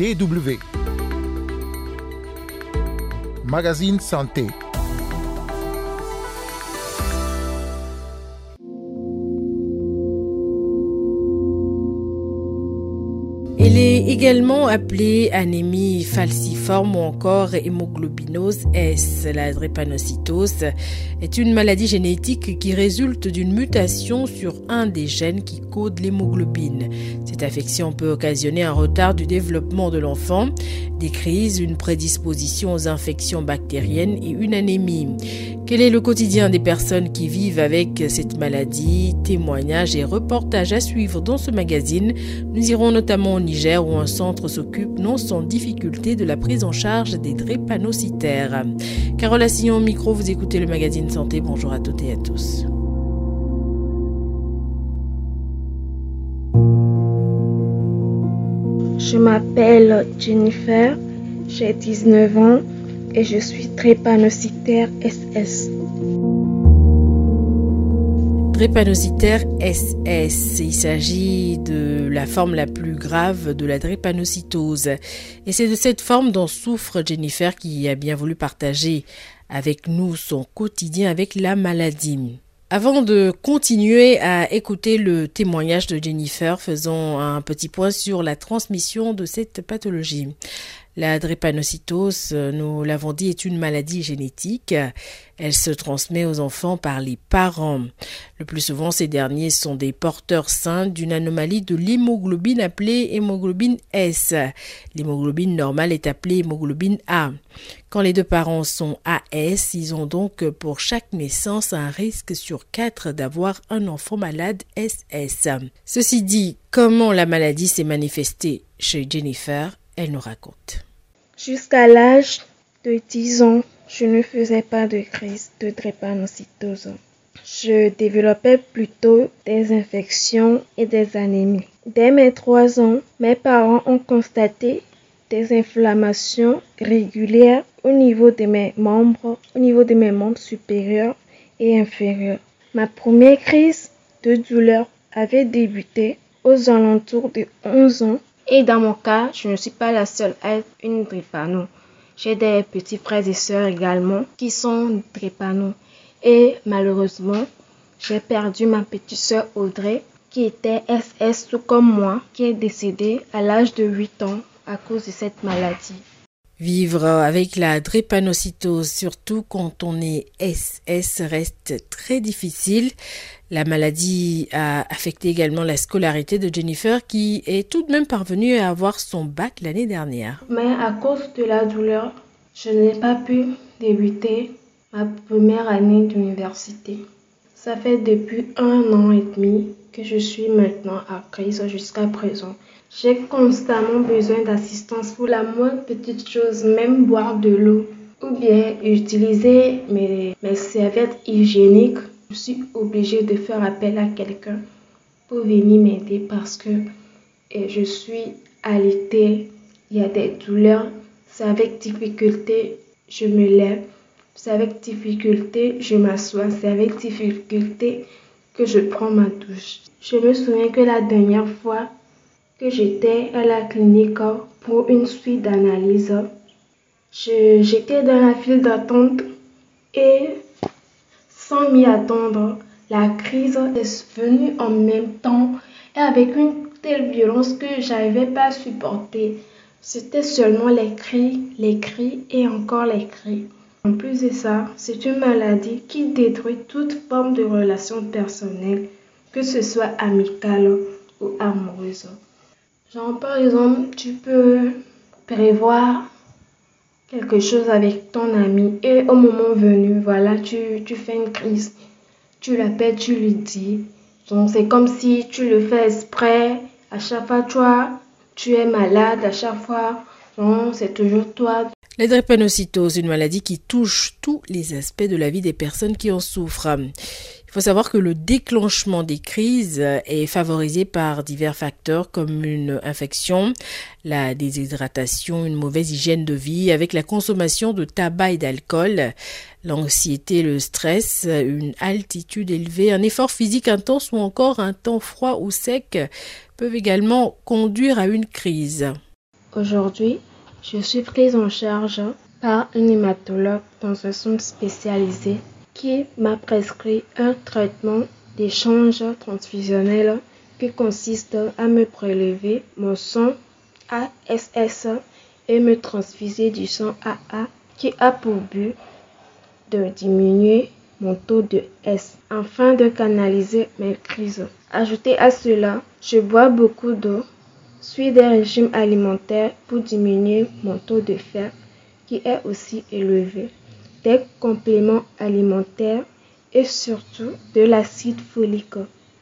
DW. Magazine Santé. Il est également appelé anémie falciforme ou encore hémoglobinose S. La drépanocytose est une maladie génétique qui résulte d'une mutation sur un des gènes qui code l'hémoglobine. Cette affection peut occasionner un retard du développement de l'enfant, des crises, une prédisposition aux infections bactériennes et une anémie. Quel est le quotidien des personnes qui vivent avec cette maladie? Témoignages et reportages à suivre dans ce magazine. Nous irons notamment au Niger où un centre s'occupe non sans difficulté de la prise en charge des drépanocytaires. Carole Assillon au micro, vous écoutez le magazine Santé. Bonjour à toutes et à tous. Je m'appelle Jennifer, j'ai 19 ans et je suis drépanocytaire SS. Drépanocytaire SS, il s'agit de la forme la plus grave de la drépanocytose. Et c'est de cette forme dont souffre Jennifer qui a bien voulu partager avec nous son quotidien avec la maladie. Avant de continuer à écouter le témoignage de Jennifer, faisons un petit point sur la transmission de cette pathologie. La drépanocytose, nous l'avons dit, est une maladie génétique. Elle se transmet aux enfants par les parents. Le plus souvent, ces derniers sont des porteurs sains d'une anomalie de l'hémoglobine appelée hémoglobine S. L'hémoglobine normale est appelée hémoglobine A. Quand les deux parents sont AS, ils ont donc pour chaque naissance un risque sur quatre d'avoir un enfant malade SS. Ceci dit, comment la maladie s'est manifestée chez Jennifer nous raconte. Jusqu'à l'âge de 10 ans, je ne faisais pas de crise de drépanocytose. Je développais plutôt des infections et des anémies. Dès mes 3 ans, mes parents ont constaté des inflammations régulières au niveau de mes membres, au niveau de mes membres supérieurs et inférieurs. Ma première crise de douleur avait débuté aux alentours de 11 ans et dans mon cas, je ne suis pas la seule à être une drépano. J'ai des petits frères et sœurs également qui sont drépano. Et malheureusement, j'ai perdu ma petite sœur Audrey qui était SS tout comme moi, qui est décédée à l'âge de 8 ans à cause de cette maladie. Vivre avec la drépanocytose, surtout quand on est SS, reste très difficile. La maladie a affecté également la scolarité de Jennifer qui est tout de même parvenue à avoir son bac l'année dernière. Mais à cause de la douleur, je n'ai pas pu débuter ma première année d'université. Ça fait depuis un an et demi que je suis maintenant à crise jusqu'à présent. J'ai constamment besoin d'assistance pour la moindre petite chose, même boire de l'eau ou bien utiliser mes, mes serviettes hygiéniques. Je suis obligée de faire appel à quelqu'un pour venir m'aider parce que et je suis alitée. Il y a des douleurs. C'est avec difficulté je me lève. C'est avec difficulté je m'assois. C'est avec difficulté que je prends ma douche. Je me souviens que la dernière fois que j'étais à la clinique pour une suite d'analyse. J'étais dans la file d'attente et sans m'y attendre, la crise est venue en même temps et avec une telle violence que j'arrivais pas à supporter. C'était seulement les cris, les cris et encore les cris. En plus de ça, c'est une maladie qui détruit toute forme de relation personnelle, que ce soit amicale ou amoureuse. Genre, par exemple, tu peux prévoir quelque chose avec ton ami et au moment venu, voilà, tu, tu fais une crise. Tu l'appelles, tu lui dis. Donc, c'est comme si tu le fais exprès. À chaque fois, toi, tu es malade. À chaque fois, c'est toujours toi. La drépanocytose, une maladie qui touche tous les aspects de la vie des personnes qui en souffrent. Il faut savoir que le déclenchement des crises est favorisé par divers facteurs comme une infection, la déshydratation, une mauvaise hygiène de vie avec la consommation de tabac et d'alcool, l'anxiété, le stress, une altitude élevée, un effort physique intense ou encore un temps froid ou sec peuvent également conduire à une crise. Aujourd'hui, je suis prise en charge par un hématologue dans un centre spécialisé qui m'a prescrit un traitement d'échange transfusionnel qui consiste à me prélever mon sang ASS et me transfuser du sang AA qui a pour but de diminuer mon taux de S afin de canaliser mes crises. Ajouté à cela, je bois beaucoup d'eau, suis des régimes alimentaires pour diminuer mon taux de fer qui est aussi élevé, des compléments alimentaires et surtout de l'acide folique.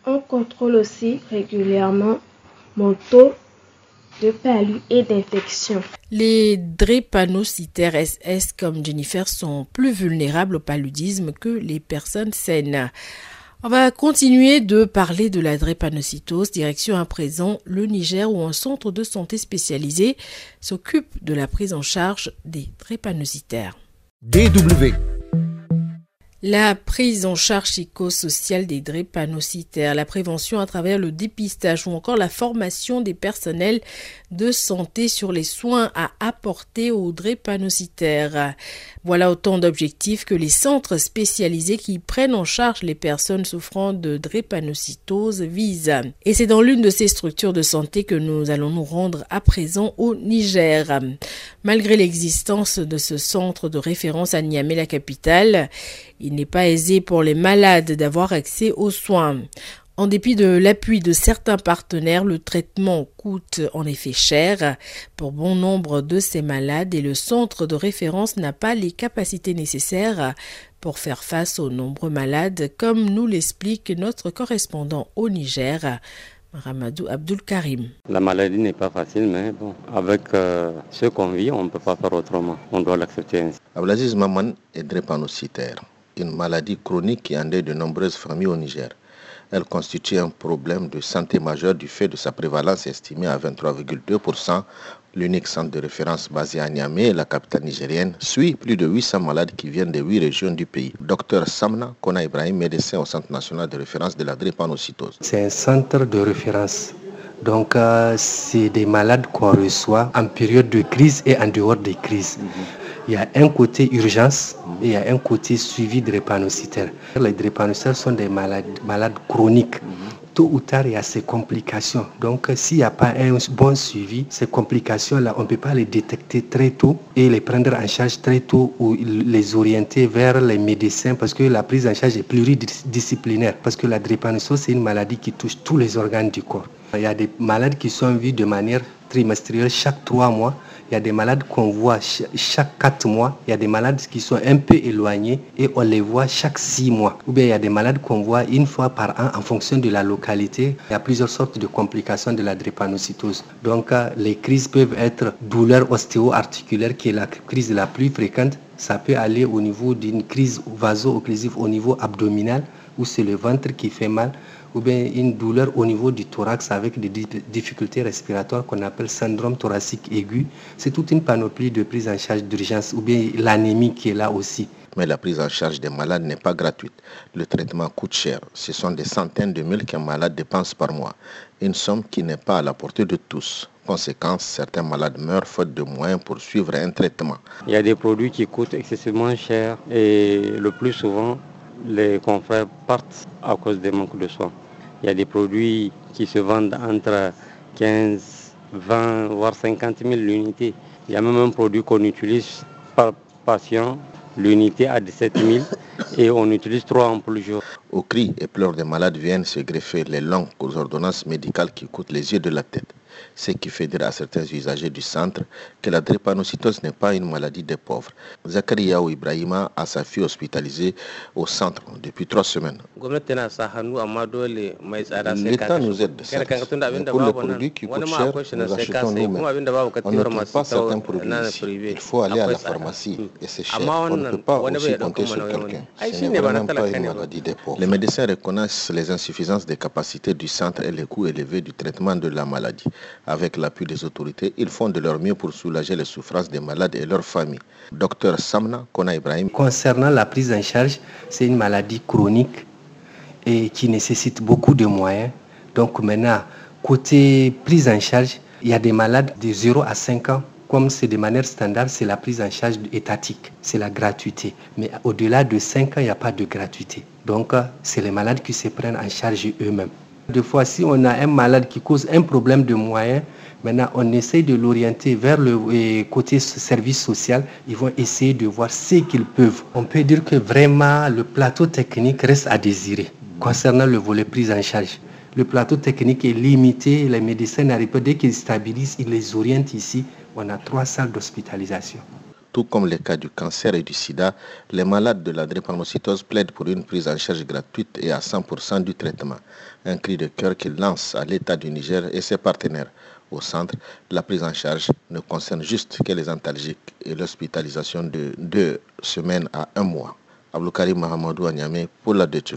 On contrôle aussi régulièrement mon taux de palud et d'infection. Les drépanocytaires SS comme Jennifer sont plus vulnérables au paludisme que les personnes saines. On va continuer de parler de la drépanocytose, direction à présent le Niger où un centre de santé spécialisé s'occupe de la prise en charge des drépanocytaires. DW la prise en charge psychosociale des drépanocytaires, la prévention à travers le dépistage ou encore la formation des personnels de santé sur les soins à apporter aux drépanocytaires. Voilà autant d'objectifs que les centres spécialisés qui prennent en charge les personnes souffrant de drépanocytose visent. Et c'est dans l'une de ces structures de santé que nous allons nous rendre à présent au Niger. Malgré l'existence de ce centre de référence à Niamey, la capitale, n'est pas aisé pour les malades d'avoir accès aux soins. En dépit de l'appui de certains partenaires, le traitement coûte en effet cher pour bon nombre de ces malades et le centre de référence n'a pas les capacités nécessaires pour faire face aux nombreux malades, comme nous l'explique notre correspondant au Niger, Ramadou Abdul Karim. La maladie n'est pas facile, mais bon, avec euh, ce qu'on vit, on ne peut pas faire autrement. On doit l'accepter ainsi. Ablaziz Maman est drépanocytaire une maladie chronique qui endeuille de nombreuses familles au Niger. Elle constitue un problème de santé majeur du fait de sa prévalence estimée à 23,2%. L'unique centre de référence basé à Niamey, la capitale nigérienne, suit plus de 800 malades qui viennent de 8 régions du pays. Docteur Samna Kona Ibrahim, médecin au Centre national de référence de la drépanocytose. C'est un centre de référence. Donc, euh, c'est des malades qu'on reçoit en période de crise et en dehors des crises. Mhm il y a un côté urgence et il y a un côté suivi drépanocytaire. Les drépanocytaires sont des malades, malades chroniques. Tôt ou tard, il y a ces complications. Donc, s'il n'y a pas un bon suivi, ces complications-là, on ne peut pas les détecter très tôt et les prendre en charge très tôt ou les orienter vers les médecins parce que la prise en charge est pluridisciplinaire. Parce que la drépanocytose, c'est une maladie qui touche tous les organes du corps. Il y a des malades qui sont vus de manière trimestrielle chaque trois mois il y a des malades qu'on voit chaque quatre mois. Il y a des malades qui sont un peu éloignés et on les voit chaque six mois. Ou bien il y a des malades qu'on voit une fois par an en fonction de la localité. Il y a plusieurs sortes de complications de la drépanocytose. Donc euh, les crises peuvent être douleur ostéo-articulaire qui est la crise la plus fréquente. Ça peut aller au niveau d'une crise vaso-occlusive au niveau abdominal où c'est le ventre qui fait mal ou bien une douleur au niveau du thorax avec des difficultés respiratoires qu'on appelle syndrome thoracique aigu. C'est toute une panoplie de prise en charge d'urgence ou bien l'anémie qui est là aussi. Mais la prise en charge des malades n'est pas gratuite. Le traitement coûte cher. Ce sont des centaines de mille qu'un malade dépense par mois. Une somme qui n'est pas à la portée de tous. Conséquence, certains malades meurent faute de moyens pour suivre un traitement. Il y a des produits qui coûtent excessivement cher et le plus souvent, les confrères partent à cause des manques de soins. Il y a des produits qui se vendent entre 15, 20, voire 50 000 l'unité. Il y a même un produit qu'on utilise par patient, l'unité à 17 000 et on utilise trois ampoules le jour. Au cri et pleurs des malades viennent se greffer les longues ordonnances médicales qui coûtent les yeux de la tête ce qui fait dire à certains usagers du centre que la drépanocytose n'est pas une maladie des pauvres. Zakaria Ibrahima a sa fille hospitalisée au centre depuis trois semaines. L'État nous aide, pour les produits qui coûtent cher, nous achetons nous-mêmes. On ne trouve pas certains produits ici. Il faut aller à la pharmacie et c'est cher. On ne peut pas aussi compter sur quelqu'un. Ce n'est vraiment pas une maladie des pauvres. Les médecins reconnaissent les insuffisances des capacités du centre et les coûts élevés du traitement de la maladie. Avec l'appui des autorités, ils font de leur mieux pour soulager les souffrances des malades et leurs familles. Docteur Samna Kona Ibrahim. Concernant la prise en charge, c'est une maladie chronique et qui nécessite beaucoup de moyens. Donc maintenant, côté prise en charge, Il y a des malades de 0 à 5 ans comme c'est de manière standard, c'est la prise en charge étatique, c'est la gratuité. Mais au-delà de 5 ans, il n'y a pas de gratuité. Donc, c'est les malades qui se prennent en charge eux-mêmes. Des fois, si on a un malade qui cause un problème de moyens, maintenant on essaye de l'orienter vers le euh, côté service social. Ils vont essayer de voir ce qu'ils peuvent. On peut dire que vraiment le plateau technique reste à désirer concernant le volet prise en charge. Le plateau technique est limité, les médecins n'arrivent pas, dès qu'ils stabilisent, ils les orientent ici. On a trois salles d'hospitalisation. Tout comme les cas du cancer et du sida, les malades de la drépanocytose plaident pour une prise en charge gratuite et à 100% du traitement. Un cri de cœur qu'ils lancent à l'État du Niger et ses partenaires. Au centre, la prise en charge ne concerne juste que les antalgiques et l'hospitalisation de deux semaines à un mois. Abloukari Mahamadou Agname pour la Deutsche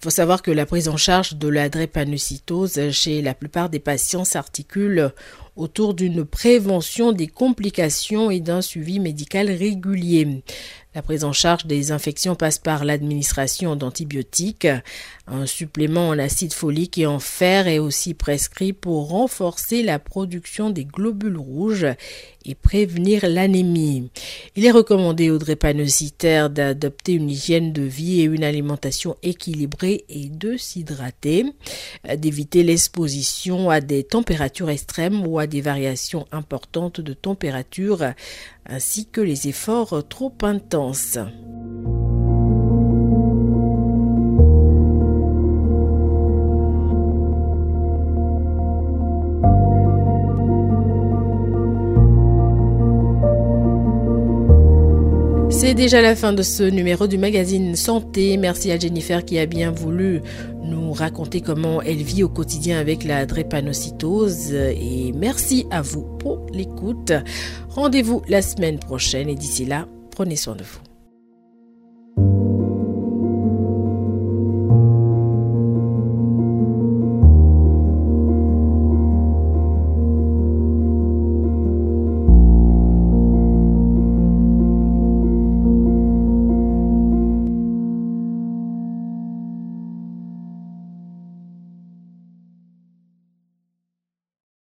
il faut savoir que la prise en charge de la drépanocytose chez la plupart des patients s'articule autour d'une prévention des complications et d'un suivi médical régulier. La prise en charge des infections passe par l'administration d'antibiotiques. Un supplément en acide folique et en fer est aussi prescrit pour renforcer la production des globules rouges et prévenir l'anémie. Il est recommandé aux drépanocytaires d'adopter une hygiène de vie et une alimentation équilibrée et de s'hydrater, d'éviter l'exposition à des températures extrêmes ou à des variations importantes de température ainsi que les efforts trop intenses. C'est déjà la fin de ce numéro du magazine Santé. Merci à Jennifer qui a bien voulu raconter comment elle vit au quotidien avec la drépanocytose. Et merci à vous pour l'écoute. Rendez-vous la semaine prochaine et d'ici là, prenez soin de vous.